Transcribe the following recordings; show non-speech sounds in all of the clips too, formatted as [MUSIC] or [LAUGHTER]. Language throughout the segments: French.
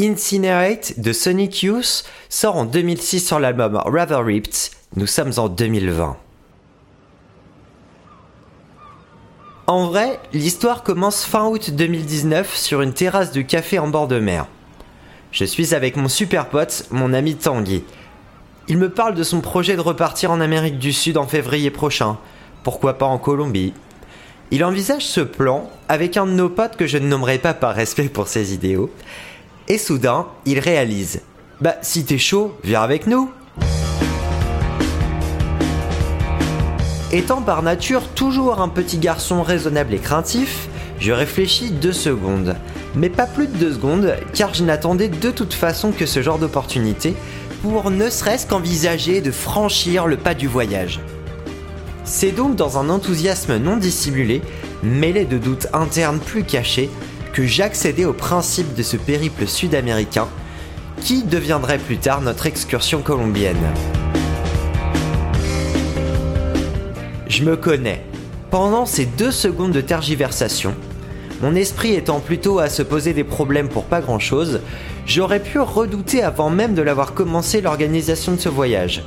Incinerate de Sonic Youth sort en 2006 sur l'album Rather Ripped. Nous sommes en 2020. En vrai, l'histoire commence fin août 2019 sur une terrasse de café en bord de mer. Je suis avec mon super pote, mon ami Tanguy. Il me parle de son projet de repartir en Amérique du Sud en février prochain, pourquoi pas en Colombie? Il envisage ce plan avec un de nos potes que je ne nommerai pas par respect pour ses idéaux, et soudain, il réalise Bah, si t'es chaud, viens avec nous Étant par nature toujours un petit garçon raisonnable et craintif, je réfléchis deux secondes. Mais pas plus de deux secondes, car je n'attendais de toute façon que ce genre d'opportunité pour ne serait-ce qu'envisager de franchir le pas du voyage. C'est donc dans un enthousiasme non dissimulé, mêlé de doutes internes plus cachés, que j'accédais au principe de ce périple sud-américain qui deviendrait plus tard notre excursion colombienne. Je me connais. Pendant ces deux secondes de tergiversation, mon esprit étant plutôt à se poser des problèmes pour pas grand chose, j'aurais pu redouter avant même de l'avoir commencé l'organisation de ce voyage.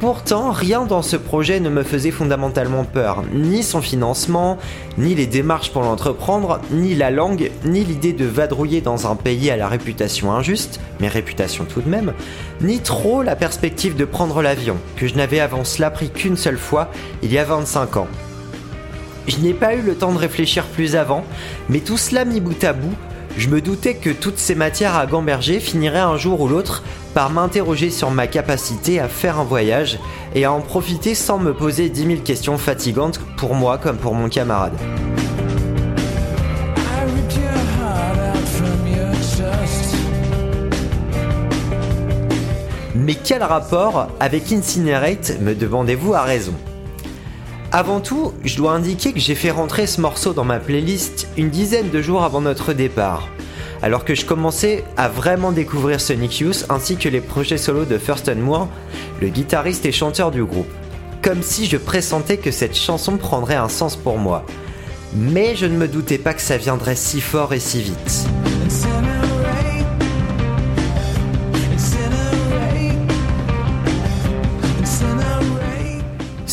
Pourtant, rien dans ce projet ne me faisait fondamentalement peur, ni son financement, ni les démarches pour l'entreprendre, ni la langue, ni l'idée de vadrouiller dans un pays à la réputation injuste, mais réputation tout de même, ni trop la perspective de prendre l'avion, que je n'avais avant cela pris qu'une seule fois, il y a 25 ans. Je n'ai pas eu le temps de réfléchir plus avant, mais tout cela mis bout à bout, je me doutais que toutes ces matières à gamberger finiraient un jour ou l'autre par m'interroger sur ma capacité à faire un voyage et à en profiter sans me poser 10 000 questions fatigantes pour moi comme pour mon camarade. Mais quel rapport avec Incinerate me demandez-vous à raison. Avant tout, je dois indiquer que j'ai fait rentrer ce morceau dans ma playlist une dizaine de jours avant notre départ alors que je commençais à vraiment découvrir Sonic Youth ainsi que les projets solos de Thurston Moore, le guitariste et chanteur du groupe. Comme si je pressentais que cette chanson prendrait un sens pour moi. Mais je ne me doutais pas que ça viendrait si fort et si vite.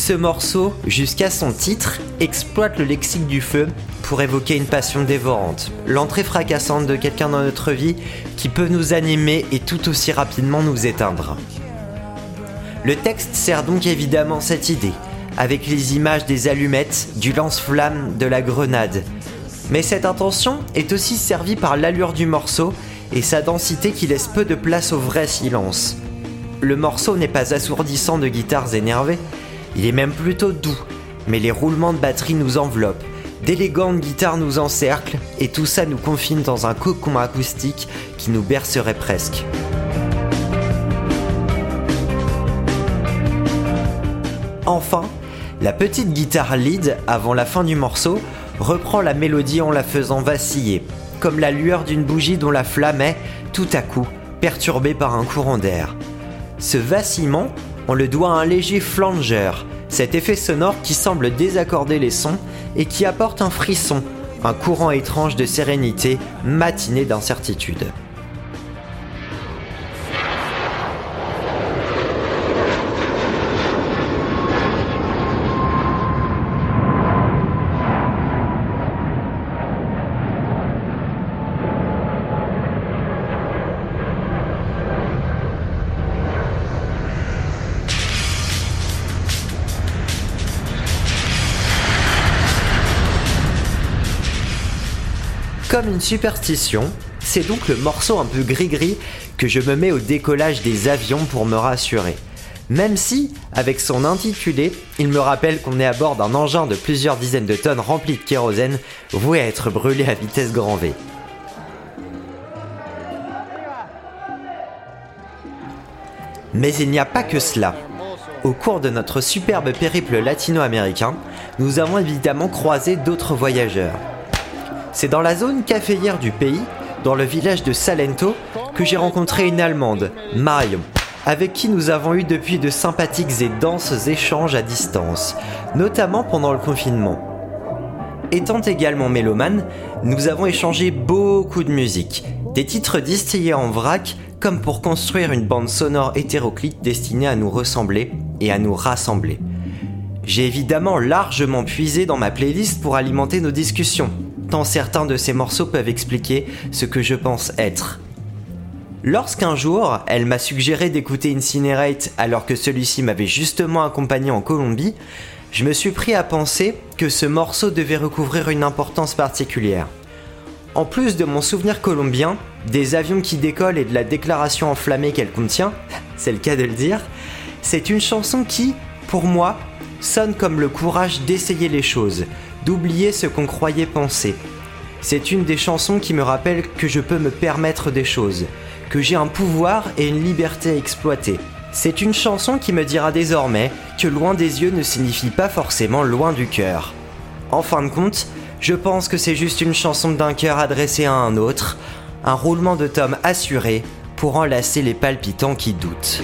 Ce morceau, jusqu'à son titre, exploite le lexique du feu pour évoquer une passion dévorante, l'entrée fracassante de quelqu'un dans notre vie qui peut nous animer et tout aussi rapidement nous éteindre. Le texte sert donc évidemment cette idée, avec les images des allumettes, du lance-flamme, de la grenade. Mais cette intention est aussi servie par l'allure du morceau et sa densité qui laisse peu de place au vrai silence. Le morceau n'est pas assourdissant de guitares énervées, il est même plutôt doux, mais les roulements de batterie nous enveloppent, d'élégantes guitares nous encerclent, et tout ça nous confine dans un cocon acoustique qui nous bercerait presque. Enfin, la petite guitare lead, avant la fin du morceau, reprend la mélodie en la faisant vaciller, comme la lueur d'une bougie dont la flamme est, tout à coup, perturbée par un courant d'air. Ce vacillement on le doit à un léger flanger, cet effet sonore qui semble désaccorder les sons et qui apporte un frisson, un courant étrange de sérénité matiné d'incertitude. Comme une superstition, c'est donc le morceau un peu gris-gris que je me mets au décollage des avions pour me rassurer. Même si, avec son intitulé, il me rappelle qu'on est à bord d'un engin de plusieurs dizaines de tonnes rempli de kérosène, voué à être brûlé à vitesse grand V. Mais il n'y a pas que cela. Au cours de notre superbe périple latino-américain, nous avons évidemment croisé d'autres voyageurs. C'est dans la zone caféière du pays, dans le village de Salento, que j'ai rencontré une Allemande, Marion, avec qui nous avons eu depuis de sympathiques et denses échanges à distance, notamment pendant le confinement. Étant également mélomane, nous avons échangé beaucoup de musique, Des titres distillés en vrac comme pour construire une bande sonore hétéroclite destinée à nous ressembler et à nous rassembler. J'ai évidemment largement puisé dans ma playlist pour alimenter nos discussions, certains de ces morceaux peuvent expliquer ce que je pense être. Lorsqu'un jour, elle m'a suggéré d'écouter Incinerate alors que celui-ci m'avait justement accompagné en Colombie, je me suis pris à penser que ce morceau devait recouvrir une importance particulière. En plus de mon souvenir colombien, des avions qui décollent et de la déclaration enflammée qu'elle contient, [LAUGHS] c'est le cas de le dire, c'est une chanson qui, pour moi, sonne comme le courage d'essayer les choses, d'oublier ce qu'on croyait penser. C'est une des chansons qui me rappelle que je peux me permettre des choses, que j'ai un pouvoir et une liberté à exploiter. C'est une chanson qui me dira désormais que loin des yeux ne signifie pas forcément loin du cœur. En fin de compte, je pense que c'est juste une chanson d'un cœur adressée à un autre, un roulement de tomes assuré pour enlacer les palpitants qui doutent.